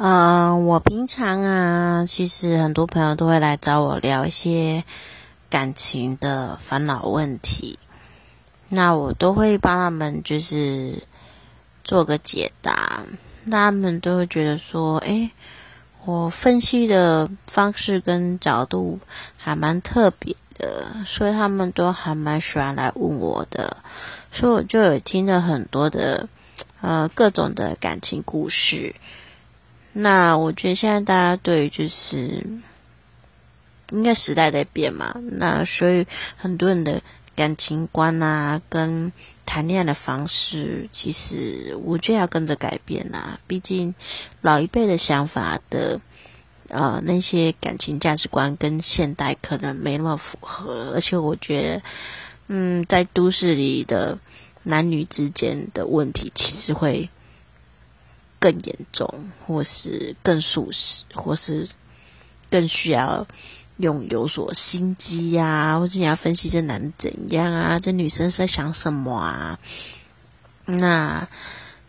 嗯，我平常啊，其实很多朋友都会来找我聊一些感情的烦恼问题，那我都会帮他们就是做个解答，他们都会觉得说，诶，我分析的方式跟角度还蛮特别的，所以他们都还蛮喜欢来问我的，所以我就有听了很多的呃各种的感情故事。那我觉得现在大家对于就是应该时代在变嘛，那所以很多人的感情观啊，跟谈恋爱的方式，其实我觉得要跟着改变呐。毕竟老一辈的想法的呃那些感情价值观跟现代可能没那么符合，而且我觉得嗯，在都市里的男女之间的问题，其实会。更严重，或是更舒适，或是更需要用有所心机呀，或者你要分析这男的怎样啊，这女生是在想什么啊？那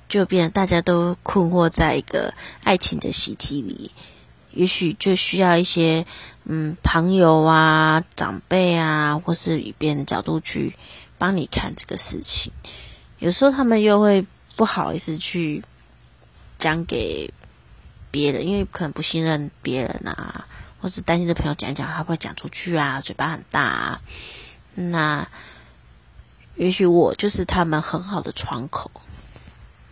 就变大家都困惑在一个爱情的习题里，也许就需要一些嗯朋友啊、长辈啊，或是以别人的角度去帮你看这个事情。有时候他们又会不好意思去。讲给别人，因为可能不信任别人啊，或是担心的朋友讲讲，他会讲出去啊，嘴巴很大啊。那也许我就是他们很好的窗口。